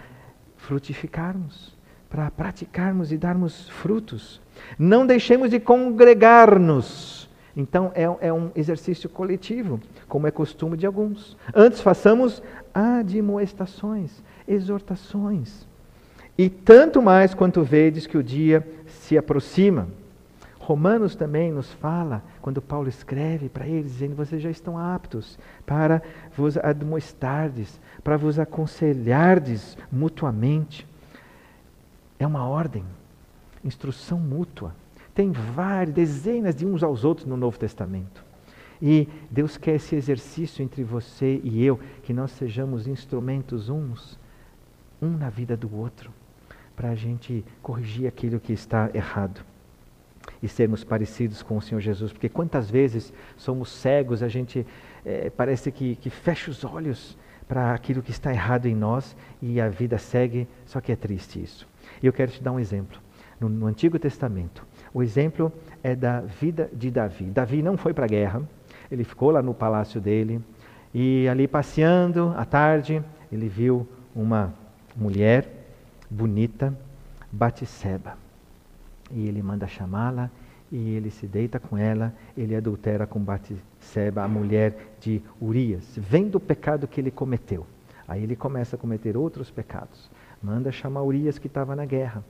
frutificarmos, para praticarmos e darmos frutos. Não deixemos de congregar-nos. Então é, é um exercício coletivo, como é costume de alguns. Antes façamos admoestações, exortações. E tanto mais quanto vedes que o dia se aproxima. Romanos também nos fala, quando Paulo escreve para eles, dizendo: vocês já estão aptos para vos admoestardes, para vos aconselhardes mutuamente. É uma ordem, instrução mútua. Tem várias, dezenas de uns aos outros no Novo Testamento. E Deus quer esse exercício entre você e eu, que nós sejamos instrumentos uns, um na vida do outro para a gente corrigir aquilo que está errado e sermos parecidos com o Senhor Jesus. Porque quantas vezes somos cegos, a gente é, parece que, que fecha os olhos para aquilo que está errado em nós e a vida segue, só que é triste isso. E eu quero te dar um exemplo. No, no Antigo Testamento, o exemplo é da vida de Davi. Davi não foi para a guerra, ele ficou lá no palácio dele e ali passeando à tarde, ele viu uma mulher bonita, Batseba. E ele manda chamá-la e ele se deita com ela, ele adultera com Batseba, a mulher de Urias, vendo o pecado que ele cometeu. Aí ele começa a cometer outros pecados. Manda chamar Urias que estava na guerra.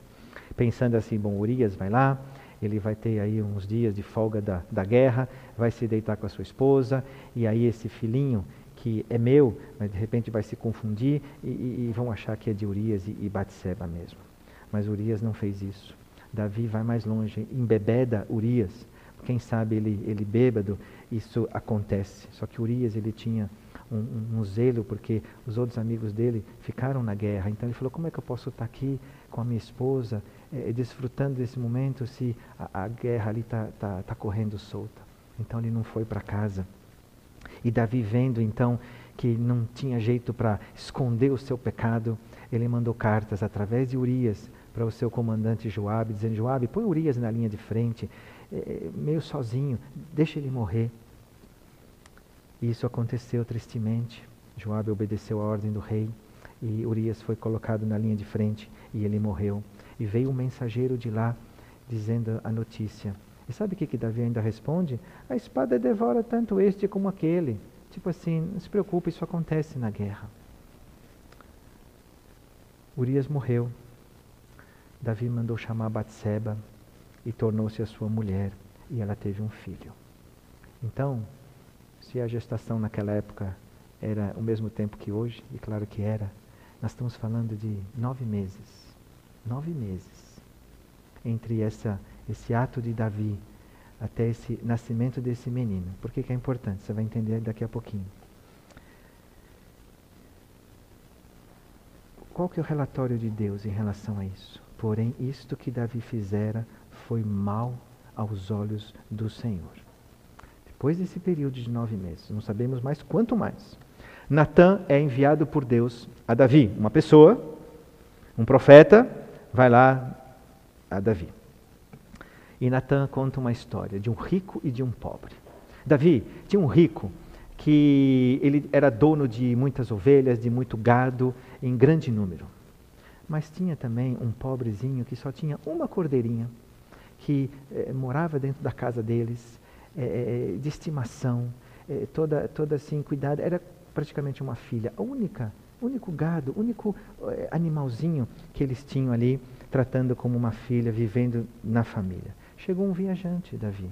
Pensando assim, bom, Urias vai lá, ele vai ter aí uns dias de folga da, da guerra, vai se deitar com a sua esposa, e aí esse filhinho que é meu, mas de repente vai se confundir e, e, e vão achar que é de Urias e, e Batseba mesmo. Mas Urias não fez isso. Davi vai mais longe, embebeda Urias. Quem sabe ele, ele bêbado, isso acontece. Só que Urias ele tinha um, um, zelo porque os outros amigos dele ficaram na guerra. Então ele falou: como é que eu posso estar aqui com a minha esposa, eh, desfrutando desse momento se a, a guerra ali está tá, tá correndo solta? Então ele não foi para casa. E Davi, vendo então que não tinha jeito para esconder o seu pecado, ele mandou cartas através de Urias para o seu comandante Joabe, dizendo: Joabe, põe Urias na linha de frente, é, meio sozinho, deixa ele morrer. E isso aconteceu tristemente. Joabe obedeceu a ordem do rei e Urias foi colocado na linha de frente e ele morreu. E veio um mensageiro de lá dizendo a notícia. E sabe o que, que Davi ainda responde? A espada devora tanto este como aquele. Tipo assim, não se preocupe, isso acontece na guerra. Urias morreu. Davi mandou chamar Batseba e tornou-se a sua mulher e ela teve um filho. Então, se a gestação naquela época era o mesmo tempo que hoje, e claro que era, nós estamos falando de nove meses. Nove meses entre essa, esse ato de Davi até esse nascimento desse menino. Por que, que é importante? Você vai entender daqui a pouquinho. Qual que é o relatório de Deus em relação a isso? Porém, isto que Davi fizera foi mal aos olhos do Senhor. Depois desse período de nove meses, não sabemos mais quanto mais. Natan é enviado por Deus a Davi, uma pessoa, um profeta, vai lá a Davi. E Natan conta uma história de um rico e de um pobre. Davi tinha um rico que ele era dono de muitas ovelhas, de muito gado, em grande número. Mas tinha também um pobrezinho que só tinha uma cordeirinha, que eh, morava dentro da casa deles, eh, de estimação, eh, toda, toda assim cuidada. Era praticamente uma filha, a única, único gado, único animalzinho que eles tinham ali, tratando como uma filha, vivendo na família chegou um viajante, Davi.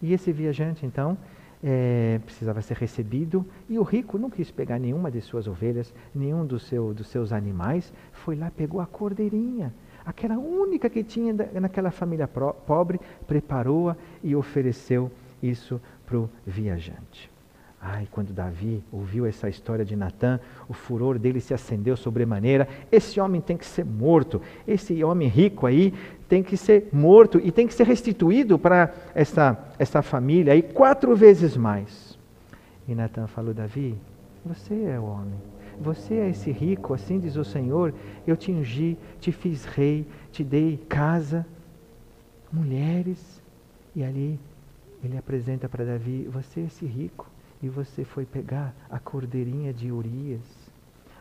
E esse viajante, então, é, precisava ser recebido, e o rico não quis pegar nenhuma de suas ovelhas, nenhum do seu, dos seus animais, foi lá, pegou a cordeirinha, aquela única que tinha naquela família pobre, preparou-a e ofereceu isso para o viajante. Ai, quando Davi ouviu essa história de Natã, o furor dele se acendeu sobremaneira. Esse homem tem que ser morto. Esse homem rico aí tem que ser morto e tem que ser restituído para essa, essa família aí quatro vezes mais. E Natan falou: Davi, você é o homem. Você é esse rico, assim diz o Senhor. Eu te ungi, te fiz rei, te dei casa, mulheres. E ali ele apresenta para Davi: Você é esse rico e você foi pegar a cordeirinha de Urias.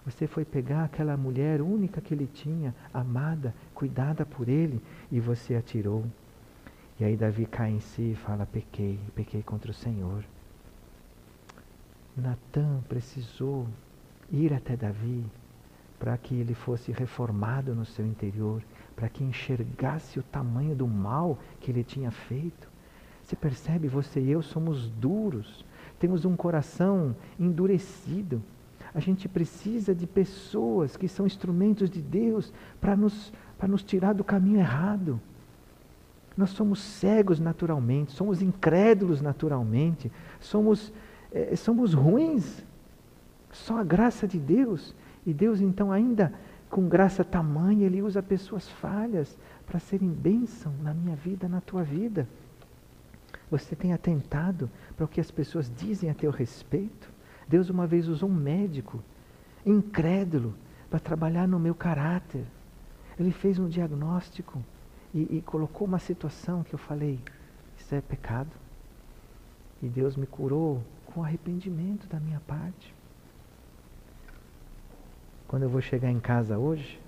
Você foi pegar aquela mulher única que ele tinha, amada, cuidada por ele, e você atirou. E aí Davi cai em si e fala: pequei, pequei contra o Senhor. Natan precisou ir até Davi para que ele fosse reformado no seu interior, para que enxergasse o tamanho do mal que ele tinha feito. Você percebe, você e eu somos duros, temos um coração endurecido. A gente precisa de pessoas que são instrumentos de Deus para nos, nos tirar do caminho errado. Nós somos cegos naturalmente, somos incrédulos naturalmente, somos, é, somos ruins. Só a graça de Deus. E Deus, então, ainda com graça tamanha, Ele usa pessoas falhas para serem bênção na minha vida, na tua vida. Você tem atentado para o que as pessoas dizem a teu respeito? Deus uma vez usou um médico incrédulo para trabalhar no meu caráter. Ele fez um diagnóstico e, e colocou uma situação que eu falei: isso é pecado. E Deus me curou com arrependimento da minha parte. Quando eu vou chegar em casa hoje,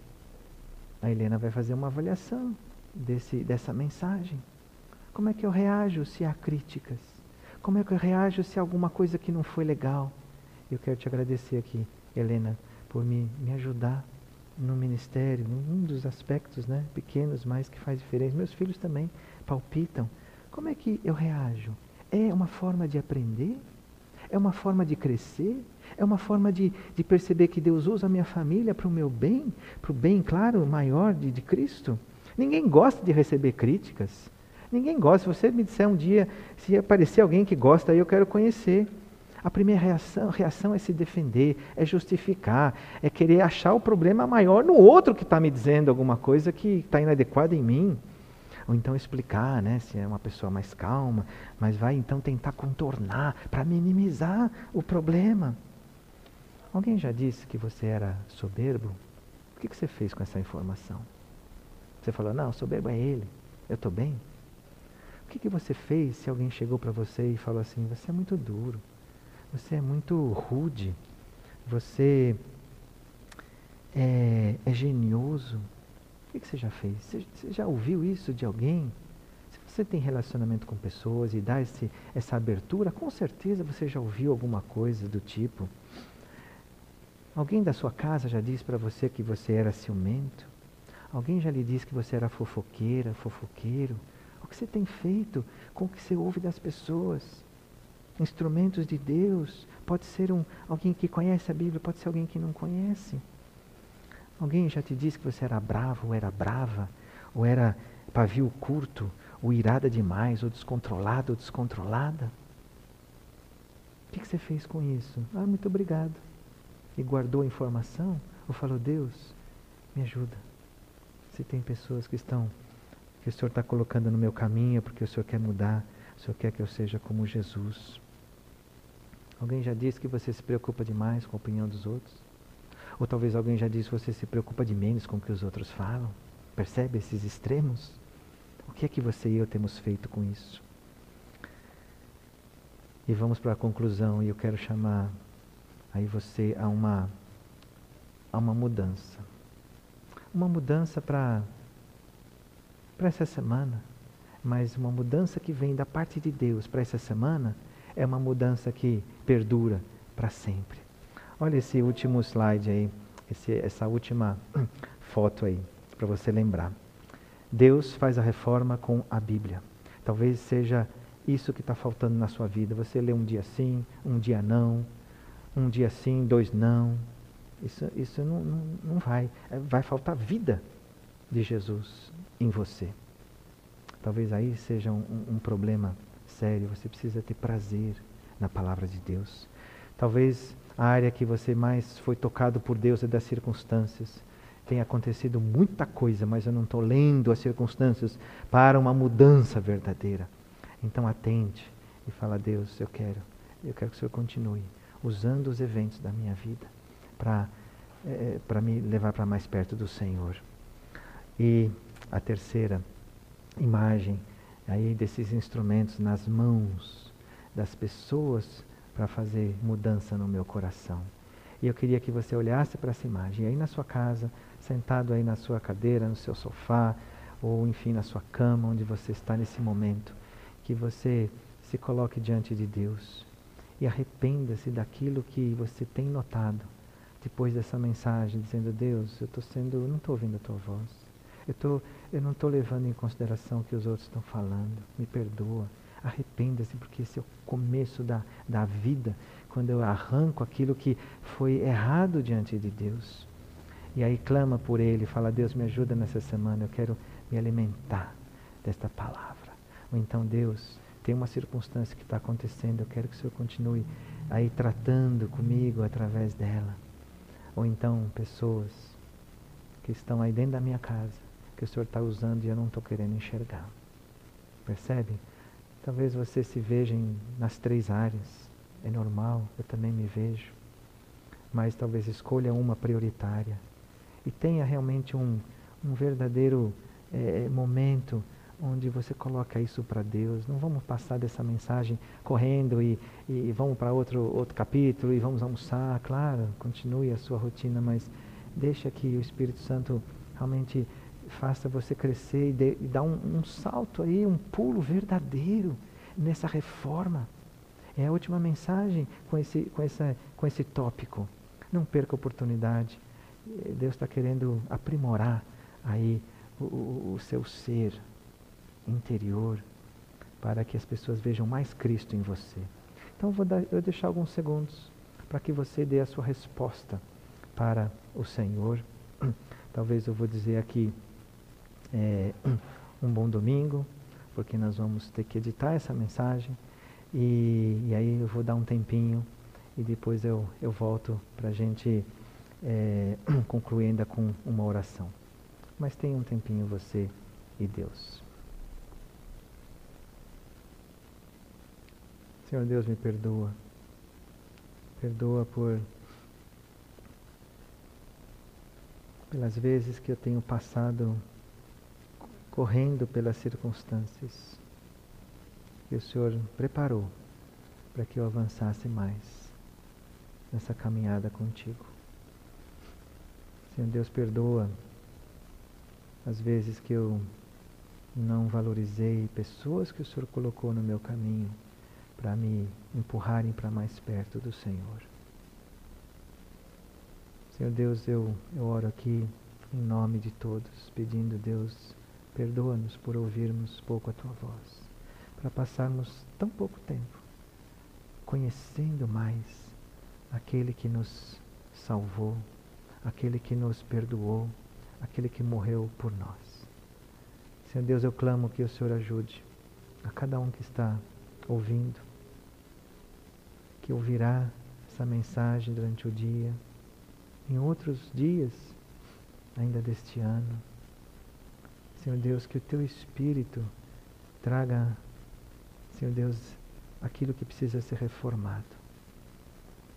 a Helena vai fazer uma avaliação desse, dessa mensagem. Como é que eu reajo se há críticas? Como é que eu reajo se há alguma coisa que não foi legal? Eu quero te agradecer aqui, Helena, por me, me ajudar no ministério, num dos aspectos né, pequenos, mas que faz diferença. Meus filhos também palpitam. Como é que eu reajo? É uma forma de aprender? É uma forma de crescer? É uma forma de, de perceber que Deus usa a minha família para o meu bem, para o bem, claro, maior de, de Cristo? Ninguém gosta de receber críticas. Ninguém gosta. Se você me disser um dia, se aparecer alguém que gosta, aí eu quero conhecer. A primeira reação, reação é se defender, é justificar, é querer achar o problema maior no outro que está me dizendo alguma coisa que está inadequada em mim. Ou então explicar, né, se é uma pessoa mais calma, mas vai então tentar contornar para minimizar o problema. Alguém já disse que você era soberbo? O que, que você fez com essa informação? Você falou, não, soberbo é ele, eu estou bem? Que, que você fez se alguém chegou para você e falou assim: você é muito duro, você é muito rude, você é, é genioso? O que, que você já fez? Você, você já ouviu isso de alguém? Se você tem relacionamento com pessoas e dá esse, essa abertura, com certeza você já ouviu alguma coisa do tipo. Alguém da sua casa já disse para você que você era ciumento? Alguém já lhe disse que você era fofoqueira, fofoqueiro? O que você tem feito com o que você ouve das pessoas? Instrumentos de Deus. Pode ser um, alguém que conhece a Bíblia, pode ser alguém que não conhece. Alguém já te disse que você era bravo, ou era brava, ou era pavio curto, ou irada demais, ou descontrolado, ou descontrolada? O que, que você fez com isso? Ah, muito obrigado. E guardou a informação? Ou falou, Deus, me ajuda. Se tem pessoas que estão, que o Senhor está colocando no meu caminho, porque o Senhor quer mudar, o Senhor quer que eu seja como Jesus. Alguém já disse que você se preocupa demais com a opinião dos outros? Ou talvez alguém já disse que você se preocupa de menos com o que os outros falam? Percebe esses extremos? O que é que você e eu temos feito com isso? E vamos para a conclusão, e eu quero chamar aí você a uma, a uma mudança. Uma mudança para essa semana, mas uma mudança que vem da parte de Deus para essa semana é uma mudança que perdura para sempre. Olha esse último slide aí, esse, essa última foto aí, para você lembrar. Deus faz a reforma com a Bíblia. Talvez seja isso que está faltando na sua vida. Você lê um dia sim, um dia não, um dia sim, dois não. Isso, isso não, não, não vai. É, vai faltar vida de Jesus em você. Talvez aí seja um, um problema sério. Você precisa ter prazer na palavra de Deus. Talvez a área que você mais foi tocado por Deus é das circunstâncias. Tem acontecido muita coisa, mas eu não estou lendo as circunstâncias para uma mudança verdadeira. Então atente e fala, Deus, eu quero, eu quero que o Senhor continue usando os eventos da minha vida para é, para me levar para mais perto do Senhor. E a terceira imagem aí desses instrumentos nas mãos das pessoas para fazer mudança no meu coração. E eu queria que você olhasse para essa imagem, aí na sua casa, sentado aí na sua cadeira, no seu sofá, ou enfim na sua cama, onde você está nesse momento, que você se coloque diante de Deus e arrependa-se daquilo que você tem notado depois dessa mensagem, dizendo: Deus, eu estou sendo, eu não estou ouvindo a tua voz, eu, tô, eu não estou levando em consideração o que os outros estão falando, me perdoa. Arrependa-se, porque esse é o começo da, da vida, quando eu arranco aquilo que foi errado diante de Deus. E aí clama por Ele, fala: Deus, me ajuda nessa semana, eu quero me alimentar desta palavra. Ou então, Deus, tem uma circunstância que está acontecendo, eu quero que o Senhor continue aí tratando comigo através dela. Ou então, pessoas que estão aí dentro da minha casa, que o Senhor está usando e eu não estou querendo enxergar. Percebe? Talvez você se veja em, nas três áreas. É normal, eu também me vejo. Mas talvez escolha uma prioritária. E tenha realmente um, um verdadeiro é, momento onde você coloca isso para Deus. Não vamos passar dessa mensagem correndo e, e vamos para outro, outro capítulo e vamos almoçar. Claro, continue a sua rotina, mas deixa que o Espírito Santo realmente faça você crescer e, dê, e dar um, um salto aí, um pulo verdadeiro nessa reforma. É a última mensagem com esse, com essa, com esse tópico. Não perca a oportunidade. Deus está querendo aprimorar aí o, o, seu ser interior para que as pessoas vejam mais Cristo em você. Então vou, dar, vou deixar alguns segundos para que você dê a sua resposta para o Senhor. Talvez eu vou dizer aqui é, um bom domingo, porque nós vamos ter que editar essa mensagem. E, e aí eu vou dar um tempinho e depois eu, eu volto para a gente é, concluir ainda com uma oração. Mas tenha um tempinho você e Deus. Senhor Deus, me perdoa. Perdoa por pelas vezes que eu tenho passado correndo pelas circunstâncias. que o Senhor preparou para que eu avançasse mais nessa caminhada contigo. Senhor Deus, perdoa as vezes que eu não valorizei pessoas que o Senhor colocou no meu caminho para me empurrarem para mais perto do Senhor. Senhor Deus, eu, eu oro aqui em nome de todos, pedindo, Deus, perdoa-nos por ouvirmos pouco a tua voz, para passarmos tão pouco tempo conhecendo mais aquele que nos salvou, aquele que nos perdoou, aquele que morreu por nós. Senhor Deus, eu clamo que o Senhor ajude a cada um que está ouvindo, que ouvirá essa mensagem durante o dia, em outros dias ainda deste ano. Senhor Deus, que o teu Espírito traga, Senhor Deus, aquilo que precisa ser reformado.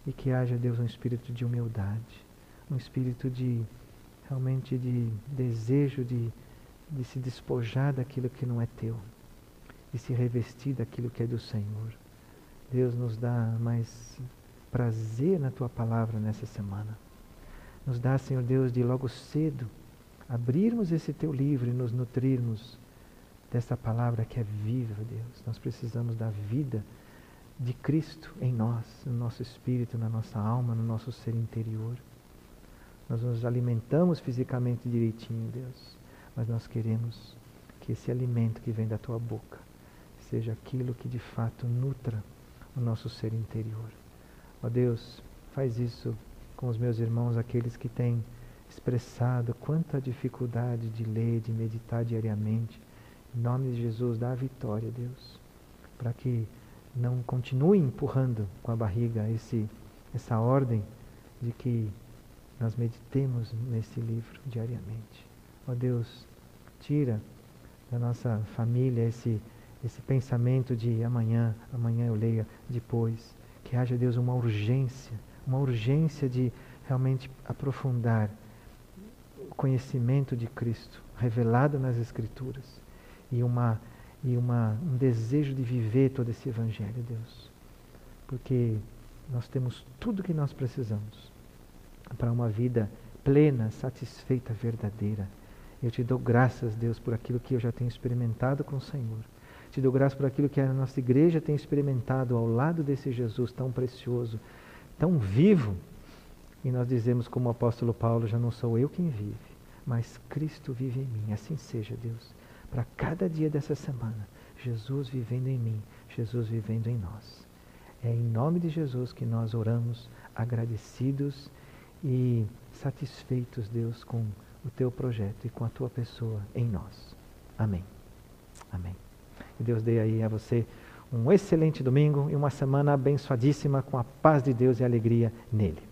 E que haja, Deus, um espírito de humildade, um espírito de realmente de desejo de, de se despojar daquilo que não é teu, de se revestir daquilo que é do Senhor. Deus nos dá mais prazer na tua palavra nessa semana. Nos dá, Senhor Deus, de logo cedo abrirmos esse teu livro e nos nutrirmos dessa palavra que é viva, Deus. Nós precisamos da vida de Cristo em nós, no nosso espírito, na nossa alma, no nosso ser interior. Nós nos alimentamos fisicamente direitinho, Deus, mas nós queremos que esse alimento que vem da tua boca seja aquilo que de fato nutra o nosso ser interior. Ó Deus, faz isso com os meus irmãos, aqueles que têm expressado quanta dificuldade de ler, de meditar diariamente. Em nome de Jesus, dá a vitória, Deus, para que não continue empurrando com a barriga esse, essa ordem de que nós meditemos nesse livro diariamente. Ó Deus, tira da nossa família esse, esse pensamento de amanhã, amanhã eu leia, depois. Que haja, Deus, uma urgência uma urgência de realmente aprofundar conhecimento de Cristo revelado nas Escrituras e, uma, e uma, um desejo de viver todo esse Evangelho, Deus. Porque nós temos tudo que nós precisamos para uma vida plena, satisfeita, verdadeira. Eu te dou graças, Deus, por aquilo que eu já tenho experimentado com o Senhor. Te dou graças por aquilo que a nossa igreja tem experimentado ao lado desse Jesus tão precioso, tão vivo. E nós dizemos, como o apóstolo Paulo: já não sou eu quem vive, mas Cristo vive em mim. Assim seja, Deus, para cada dia dessa semana, Jesus vivendo em mim, Jesus vivendo em nós. É em nome de Jesus que nós oramos, agradecidos e satisfeitos, Deus, com o teu projeto e com a tua pessoa em nós. Amém. Amém. Que Deus dê aí a você um excelente domingo e uma semana abençoadíssima com a paz de Deus e a alegria nele.